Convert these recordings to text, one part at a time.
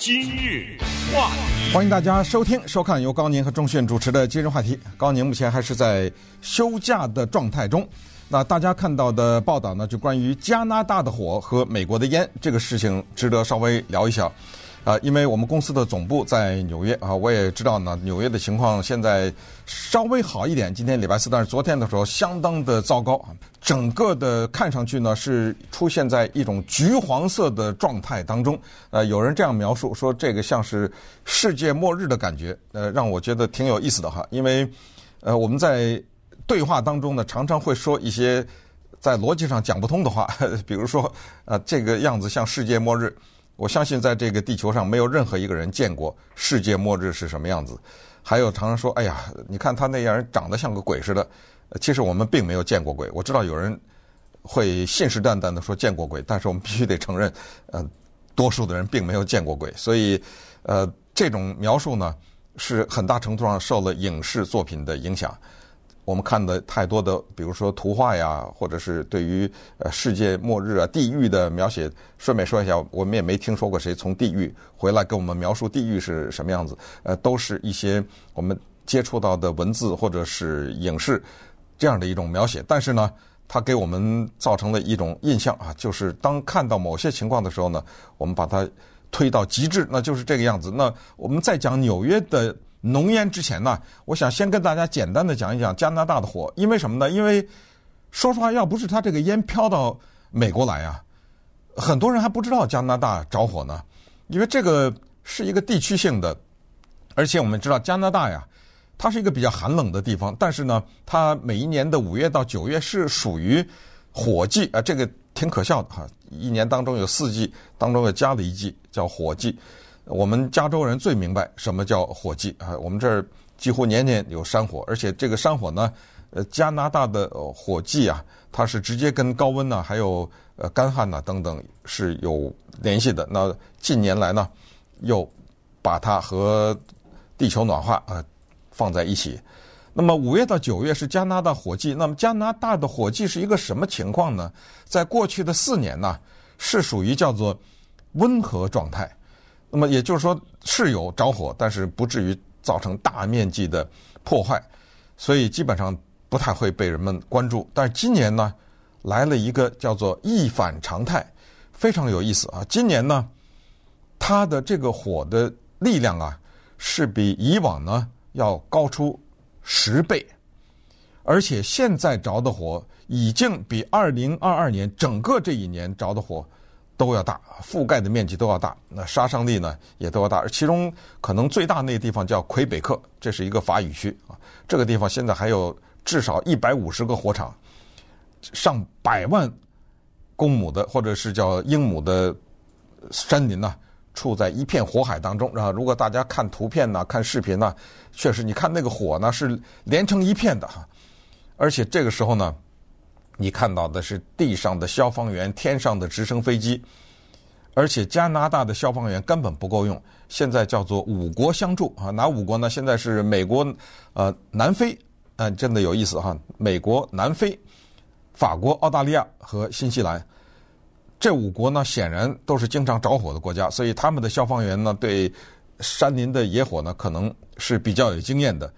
今日话题，欢迎大家收听、收看由高宁和钟迅主持的《今日话题》。高宁目前还是在休假的状态中。那大家看到的报道呢，就关于加拿大的火和美国的烟这个事情，值得稍微聊一下。啊，因为我们公司的总部在纽约啊，我也知道呢，纽约的情况现在稍微好一点。今天礼拜四，但是昨天的时候相当的糟糕啊，整个的看上去呢是出现在一种橘黄色的状态当中。呃，有人这样描述说，这个像是世界末日的感觉，呃，让我觉得挺有意思的哈。因为呃，我们在对话当中呢，常常会说一些在逻辑上讲不通的话，比如说呃，这个样子像世界末日。我相信，在这个地球上，没有任何一个人见过世界末日是什么样子。还有常常说：“哎呀，你看他那样人长得像个鬼似的。”其实我们并没有见过鬼。我知道有人会信誓旦旦的说见过鬼，但是我们必须得承认，呃，多数的人并没有见过鬼。所以，呃，这种描述呢，是很大程度上受了影视作品的影响。我们看的太多的，比如说图画呀，或者是对于呃世界末日啊、地狱的描写。顺便说一下，我们也没听说过谁从地狱回来跟我们描述地狱是什么样子。呃，都是一些我们接触到的文字或者是影视这样的一种描写。但是呢，它给我们造成了一种印象啊，就是当看到某些情况的时候呢，我们把它推到极致，那就是这个样子。那我们再讲纽约的。浓烟之前呢，我想先跟大家简单的讲一讲加拿大的火，因为什么呢？因为说实话，要不是它这个烟飘到美国来啊，很多人还不知道加拿大着火呢。因为这个是一个地区性的，而且我们知道加拿大呀，它是一个比较寒冷的地方，但是呢，它每一年的五月到九月是属于火季啊，这个挺可笑的哈。一年当中有四季，当中又加了一季叫火季。我们加州人最明白什么叫火季啊！我们这儿几乎年年有山火，而且这个山火呢，呃，加拿大的火季啊，它是直接跟高温呐，还有呃干旱呐等等是有联系的。那近年来呢，又把它和地球暖化啊放在一起。那么五月到九月是加拿大火季，那么加拿大的火季是一个什么情况呢？在过去的四年呢，是属于叫做温和状态。那么也就是说是有着火，但是不至于造成大面积的破坏，所以基本上不太会被人们关注。但是今年呢，来了一个叫做一反常态，非常有意思啊！今年呢，它的这个火的力量啊，是比以往呢要高出十倍，而且现在着的火已经比二零二二年整个这一年着的火。都要大，覆盖的面积都要大，那杀伤力呢也都要大。其中可能最大那个地方叫魁北克，这是一个法语区啊。这个地方现在还有至少一百五十个火场，上百万公亩的或者是叫英亩的山林呢，处在一片火海当中啊。如果大家看图片呢，看视频呢，确实你看那个火呢是连成一片的哈。而且这个时候呢。你看到的是地上的消防员，天上的直升飞机，而且加拿大的消防员根本不够用。现在叫做五国相助啊，哪五国呢？现在是美国、呃南非，嗯，真的有意思哈。美国、南非、法国、澳大利亚和新西兰这五国呢，显然都是经常着火的国家，所以他们的消防员呢，对山林的野火呢，可能是比较有经验的。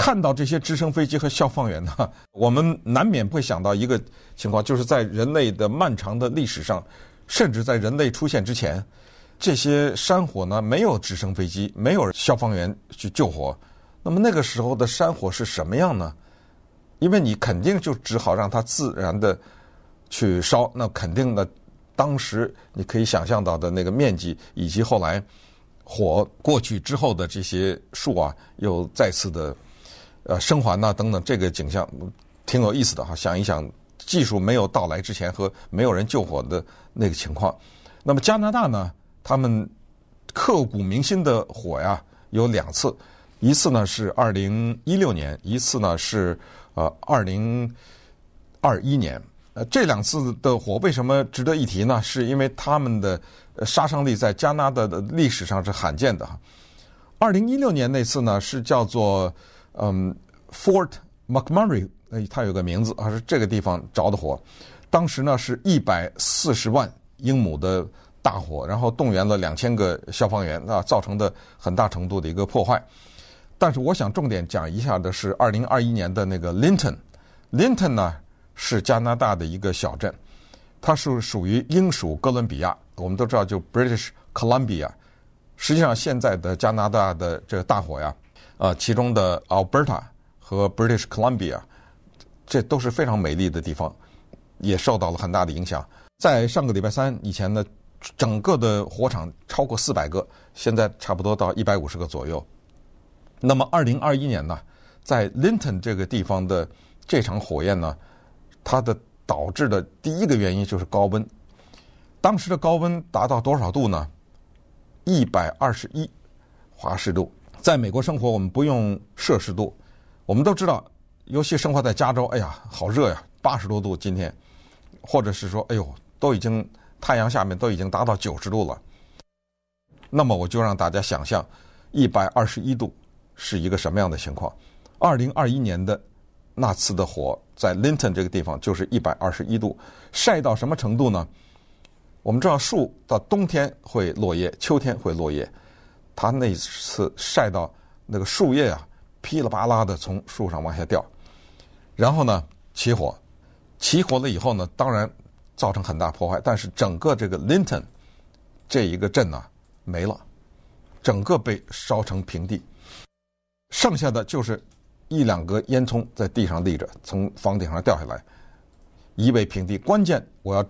看到这些直升飞机和消防员呢，我们难免会想到一个情况，就是在人类的漫长的历史上，甚至在人类出现之前，这些山火呢，没有直升飞机，没有消防员去救火。那么那个时候的山火是什么样呢？因为你肯定就只好让它自然的去烧，那肯定的，当时你可以想象到的那个面积，以及后来火过去之后的这些树啊，又再次的。呃，生还呐，等等，这个景象挺有意思的哈。想一想，技术没有到来之前和没有人救火的那个情况。那么加拿大呢，他们刻骨铭心的火呀有两次，一次呢是二零一六年，一次呢是呃二零二一年。呃，这两次的火为什么值得一提呢？是因为他们的杀伤力在加拿大的历史上是罕见的哈。二零一六年那次呢是叫做。嗯，Fort McMurray，呃，它有个名字，啊，是这个地方着的火。当时呢是一百四十万英亩的大火，然后动员了两千个消防员啊，造成的很大程度的一个破坏。但是我想重点讲一下的是二零二一年的那个 Linton。Linton 呢是加拿大的一个小镇，它是属于英属哥伦比亚。我们都知道，就 British Columbia。实际上，现在的加拿大的这个大火呀，啊，其中的 Alberta 和 British Columbia，这都是非常美丽的地方，也受到了很大的影响。在上个礼拜三以前呢，整个的火场超过四百个，现在差不多到一百五十个左右。那么，二零二一年呢，在 Linton 这个地方的这场火焰呢，它的导致的第一个原因就是高温。当时的高温达到多少度呢？一百二十一华氏度。在美国生活，我们不用摄氏度，我们都知道，尤其生活在加州，哎呀，好热呀，八十多度今天，或者是说，哎呦，都已经太阳下面都已经达到九十度了。那么我就让大家想象，一百二十一度。是一个什么样的情况？二零二一年的那次的火在 Linton 这个地方就是一百二十一度，晒到什么程度呢？我们知道树到冬天会落叶，秋天会落叶。他那次晒到那个树叶啊，噼里啪啦的从树上往下掉，然后呢起火，起火了以后呢，当然造成很大破坏，但是整个这个 Linton 这一个镇呢没了，整个被烧成平地。剩下的就是一两个烟囱在地上立着，从房顶上掉下来，夷为平地。关键我要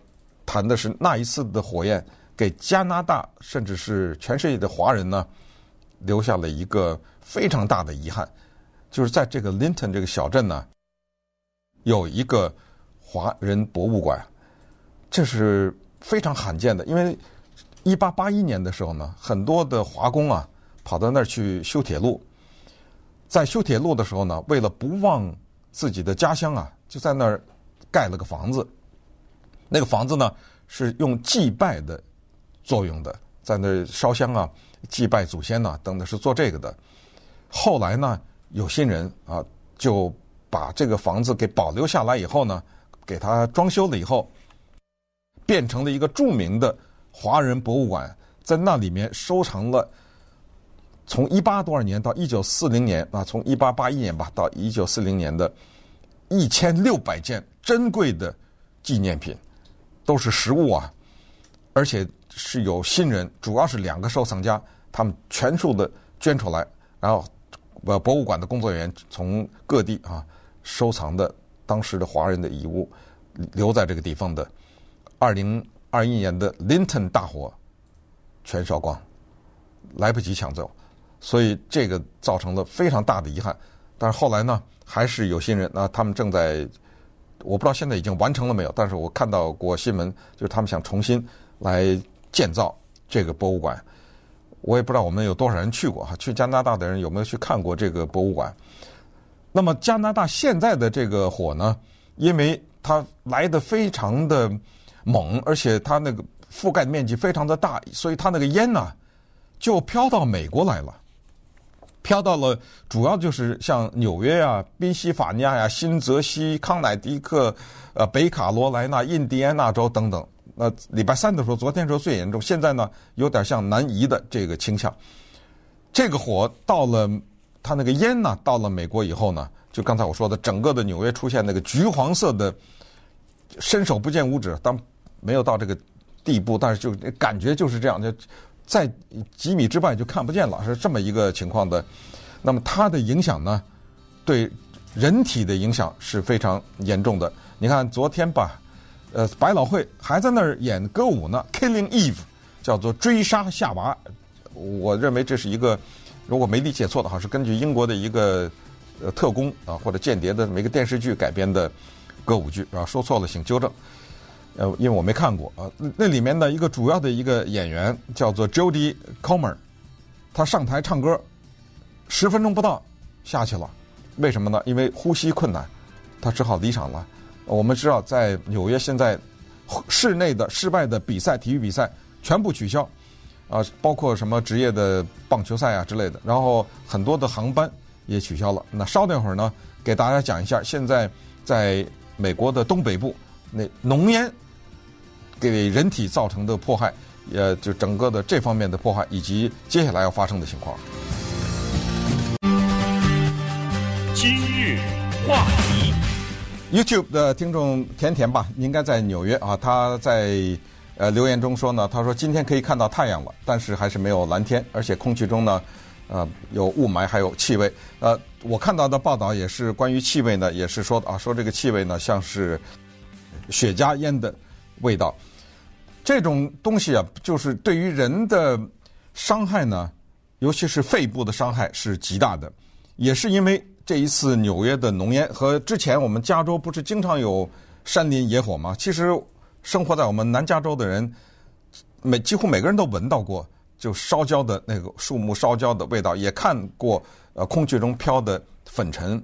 谈的是那一次的火焰给加拿大甚至是全世界的华人呢留下了一个非常大的遗憾，就是在这个 Linton 这个小镇呢有一个华人博物馆，这是非常罕见的，因为一八八一年的时候呢，很多的华工啊跑到那儿去修铁路。在修铁路的时候呢，为了不忘自己的家乡啊，就在那儿盖了个房子。那个房子呢是用祭拜的作用的，在那烧香啊、祭拜祖先呐、等等，是做这个的。后来呢，有心人啊就把这个房子给保留下来以后呢，给它装修了以后，变成了一个著名的华人博物馆，在那里面收藏了。从一八多少年到一九四零年啊，从一八八一年吧到一九四零年的，一千六百件珍贵的纪念品，都是实物啊，而且是有新人，主要是两个收藏家，他们全数的捐出来，然后呃博物馆的工作人员从各地啊收藏的当时的华人的遗物，留在这个地方的，二零二一年的 Linton 大火全烧光，来不及抢走。所以这个造成了非常大的遗憾，但是后来呢，还是有新人啊，他们正在，我不知道现在已经完成了没有，但是我看到过新闻，就是他们想重新来建造这个博物馆。我也不知道我们有多少人去过哈，去加拿大的人有没有去看过这个博物馆？那么加拿大现在的这个火呢，因为它来的非常的猛，而且它那个覆盖面积非常的大，所以它那个烟呢，就飘到美国来了。飘到了，主要就是像纽约啊、宾夕法尼亚呀、新泽西、康乃狄克、呃、北卡罗来纳、印第安纳州等等。那礼拜三的时候，昨天说最严重，现在呢有点像南移的这个倾向。这个火到了，它那个烟呢，到了美国以后呢，就刚才我说的，整个的纽约出现那个橘黄色的，伸手不见五指，当没有到这个地步，但是就感觉就是这样就。在几米之外就看不见了，是这么一个情况的。那么它的影响呢，对人体的影响是非常严重的。你看昨天吧，呃，百老汇还在那儿演歌舞呢，《Killing Eve》叫做追杀夏娃。我认为这是一个，如果没理解错的话，是根据英国的一个呃特工啊或者间谍的每个电视剧改编的歌舞剧啊，说错了请纠正。呃，因为我没看过啊，那里面的一个主要的一个演员叫做 Jodie Comer，他上台唱歌，十分钟不到下去了，为什么呢？因为呼吸困难，他只好离场了。我们知道，在纽约现在室内的室外的比赛，体育比赛全部取消，啊，包括什么职业的棒球赛啊之类的，然后很多的航班也取消了。那稍等会儿呢，给大家讲一下，现在在美国的东北部。那浓烟给人体造成的迫害，呃，就整个的这方面的破坏，以及接下来要发生的情况。今日话，YouTube 的听众甜甜吧，应该在纽约啊，他在呃留言中说呢，他说今天可以看到太阳了，但是还是没有蓝天，而且空气中呢，呃，有雾霾，还有气味。呃，我看到的报道也是关于气味呢，也是说啊，说这个气味呢像是雪茄烟的味道。这种东西啊，就是对于人的伤害呢，尤其是肺部的伤害是极大的。也是因为这一次纽约的浓烟和之前我们加州不是经常有山林野火吗？其实生活在我们南加州的人，每几乎每个人都闻到过就烧焦的那个树木烧焦的味道，也看过呃空气中飘的粉尘。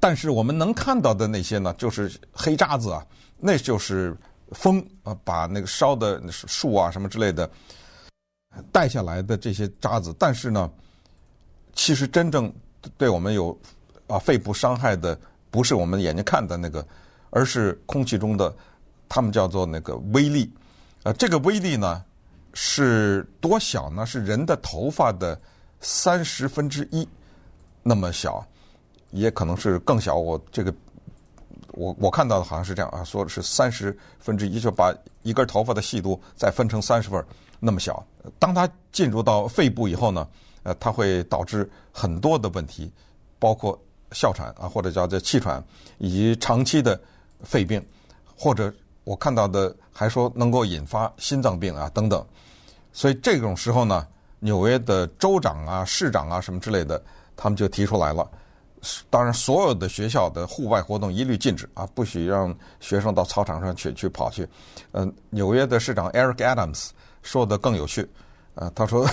但是我们能看到的那些呢，就是黑渣子啊，那就是。风啊，把那个烧的树啊什么之类的带下来的这些渣子，但是呢，其实真正对我们有啊肺部伤害的，不是我们眼睛看的那个，而是空气中的，他们叫做那个微粒。呃，这个微粒呢是多小呢？是人的头发的三十分之一那么小，也可能是更小。我这个。我我看到的好像是这样啊，说的是三十分之一，就把一根头发的细度再分成三十份那么小。当它进入到肺部以后呢，呃，它会导致很多的问题，包括哮喘啊，或者叫做气喘，以及长期的肺病，或者我看到的还说能够引发心脏病啊等等。所以这种时候呢，纽约的州长啊、市长啊什么之类的，他们就提出来了。当然，所有的学校的户外活动一律禁止啊，不许让学生到操场上去去跑去。嗯，纽约的市长 Eric Adams 说的更有趣，呃，他说，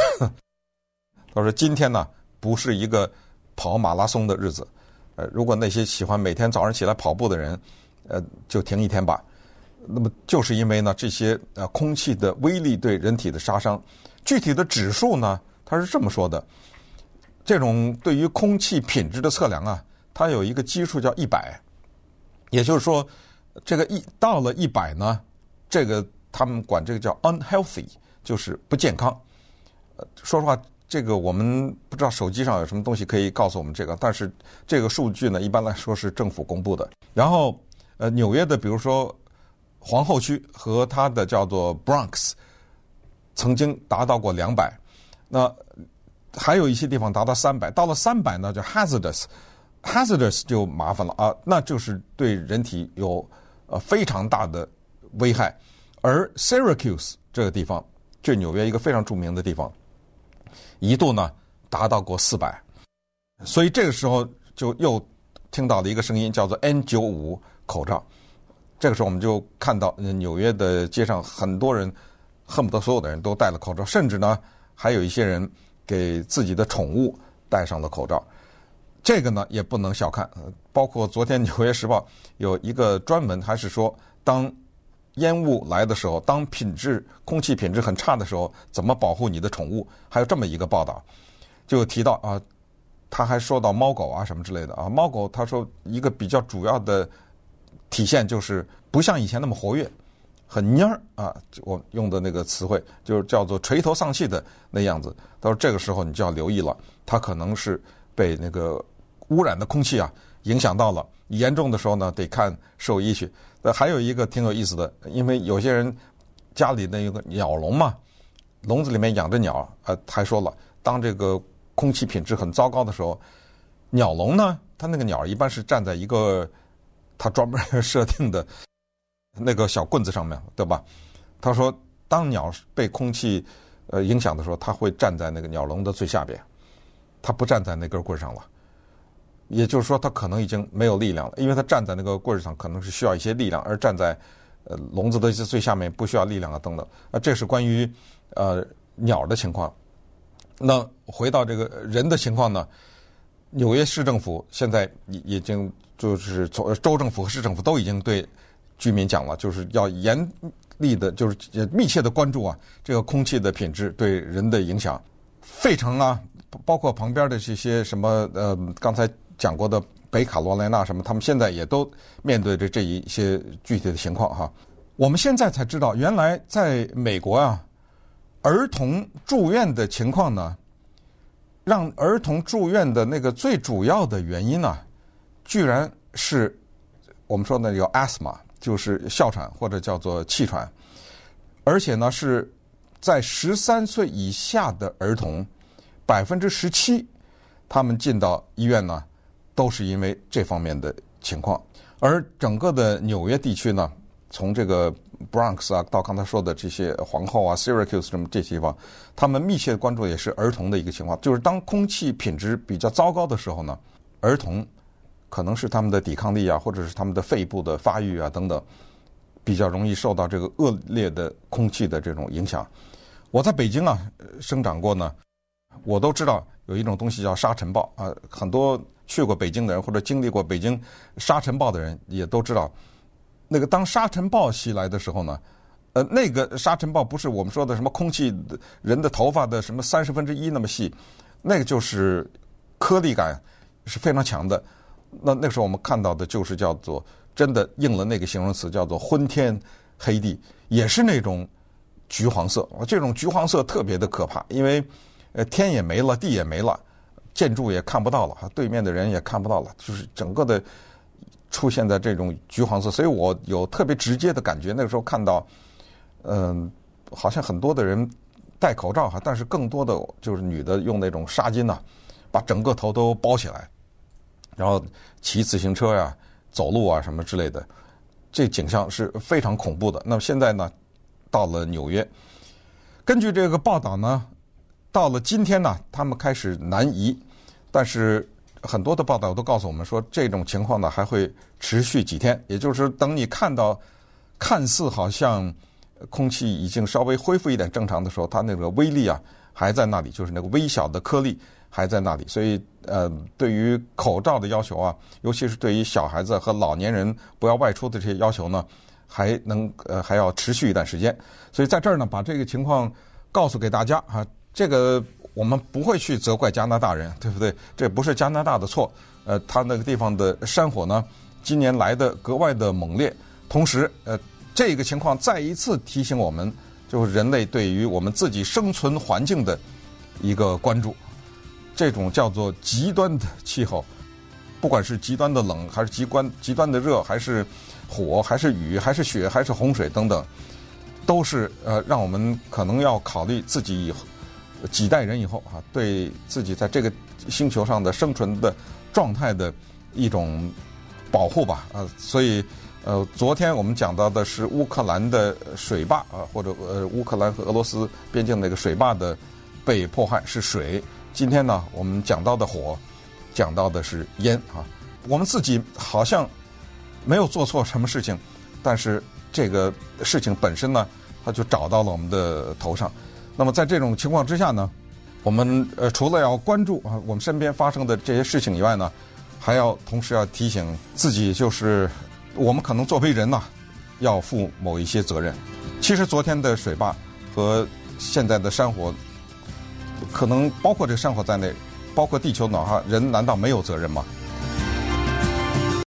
他说今天呢不是一个跑马拉松的日子，呃，如果那些喜欢每天早上起来跑步的人，呃，就停一天吧。那么就是因为呢这些呃空气的微粒对人体的杀伤，具体的指数呢，他是这么说的。这种对于空气品质的测量啊，它有一个基数叫一百，也就是说，这个一到了一百呢，这个他们管这个叫 unhealthy，就是不健康。呃，说实话，这个我们不知道手机上有什么东西可以告诉我们这个，但是这个数据呢，一般来说是政府公布的。然后，呃，纽约的比如说皇后区和它的叫做 Bronx，曾经达到过两百，那。还有一些地方达到三百，到了三百呢，就 hazardous，hazardous 就麻烦了啊，那就是对人体有呃非常大的危害。而 Syracuse 这个地方，就纽约一个非常著名的地方，一度呢达到过四百，所以这个时候就又听到了一个声音，叫做 N 九五口罩。这个时候我们就看到纽约的街上很多人恨不得所有的人都戴了口罩，甚至呢还有一些人。给自己的宠物戴上了口罩，这个呢也不能小看。包括昨天《纽约时报》有一个专门还是说，当烟雾来的时候，当品质空气品质很差的时候，怎么保护你的宠物？还有这么一个报道，就提到啊，他还说到猫狗啊什么之类的啊，猫狗他说一个比较主要的体现就是不像以前那么活跃。很蔫儿啊！我用的那个词汇就是叫做垂头丧气的那样子。他说这个时候你就要留意了，它可能是被那个污染的空气啊影响到了。严重的时候呢，得看兽医去。呃，还有一个挺有意思的，因为有些人家里那有个鸟笼嘛，笼子里面养着鸟，呃，还说了，当这个空气品质很糟糕的时候，鸟笼呢，它那个鸟一般是站在一个它专门设定的。那个小棍子上面，对吧？他说，当鸟被空气呃影响的时候，它会站在那个鸟笼的最下边，它不站在那根棍上了。也就是说，它可能已经没有力量了，因为它站在那个棍上可能是需要一些力量，而站在呃笼子的最下面不需要力量啊等等。啊，这是关于呃鸟的情况。那回到这个人的情况呢？纽约市政府现在已已经就是从州政府和市政府都已经对。居民讲了，就是要严厉的，就是密切的关注啊，这个空气的品质对人的影响。费城啊，包括旁边的这些什么呃，刚才讲过的北卡罗来纳什么，他们现在也都面对着这一些具体的情况哈。我们现在才知道，原来在美国啊，儿童住院的情况呢，让儿童住院的那个最主要的原因呢，居然是我们说的有 asthma，就是哮喘或者叫做气喘，而且呢是在十三岁以下的儿童，百分之十七，他们进到医院呢，都是因为这方面的情况，而整个的纽约地区呢。从这个 Bronx 啊，到刚才说的这些皇后啊、Syracuse 什么这些地方，他们密切关注也是儿童的一个情况。就是当空气品质比较糟糕的时候呢，儿童可能是他们的抵抗力啊，或者是他们的肺部的发育啊等等，比较容易受到这个恶劣的空气的这种影响。我在北京啊生长过呢，我都知道有一种东西叫沙尘暴啊，很多去过北京的人或者经历过北京沙尘暴的人也都知道。那个当沙尘暴袭来的时候呢，呃，那个沙尘暴不是我们说的什么空气人的头发的什么三十分之一那么细，那个就是颗粒感是非常强的。那那时候我们看到的就是叫做真的应了那个形容词，叫做昏天黑地，也是那种橘黄色。这种橘黄色特别的可怕，因为呃天也没了，地也没了，建筑也看不到了，对面的人也看不到了，就是整个的。出现在这种橘黄色，所以我有特别直接的感觉。那个时候看到，嗯，好像很多的人戴口罩哈，但是更多的就是女的用那种纱巾呐，把整个头都包起来，然后骑自行车呀、走路啊什么之类的，这景象是非常恐怖的。那么现在呢，到了纽约，根据这个报道呢，到了今天呢，他们开始南移，但是。很多的报道都告诉我们说，这种情况呢还会持续几天。也就是等你看到看似好像空气已经稍微恢复一点正常的时候，它那个威力啊还在那里，就是那个微小的颗粒还在那里。所以，呃，对于口罩的要求啊，尤其是对于小孩子和老年人不要外出的这些要求呢，还能呃还要持续一段时间。所以在这儿呢，把这个情况告诉给大家啊，这个。我们不会去责怪加拿大人，对不对？这不是加拿大的错。呃，他那个地方的山火呢，今年来的格外的猛烈。同时，呃，这个情况再一次提醒我们，就是人类对于我们自己生存环境的一个关注。这种叫做极端的气候，不管是极端的冷，还是极端极端的热，还是火，还是雨，还是雪，还是洪水等等，都是呃，让我们可能要考虑自己以后。几代人以后啊，对自己在这个星球上的生存的状态的一种保护吧，啊，所以呃，昨天我们讲到的是乌克兰的水坝啊，或者呃乌克兰和俄罗斯边境那个水坝的被迫害是水。今天呢，我们讲到的火，讲到的是烟啊。我们自己好像没有做错什么事情，但是这个事情本身呢，它就找到了我们的头上。那么在这种情况之下呢，我们呃除了要关注啊我们身边发生的这些事情以外呢，还要同时要提醒自己，就是我们可能作为人呐，要负某一些责任。其实昨天的水坝和现在的山火，可能包括这个山火在内，包括地球暖化，人难道没有责任吗？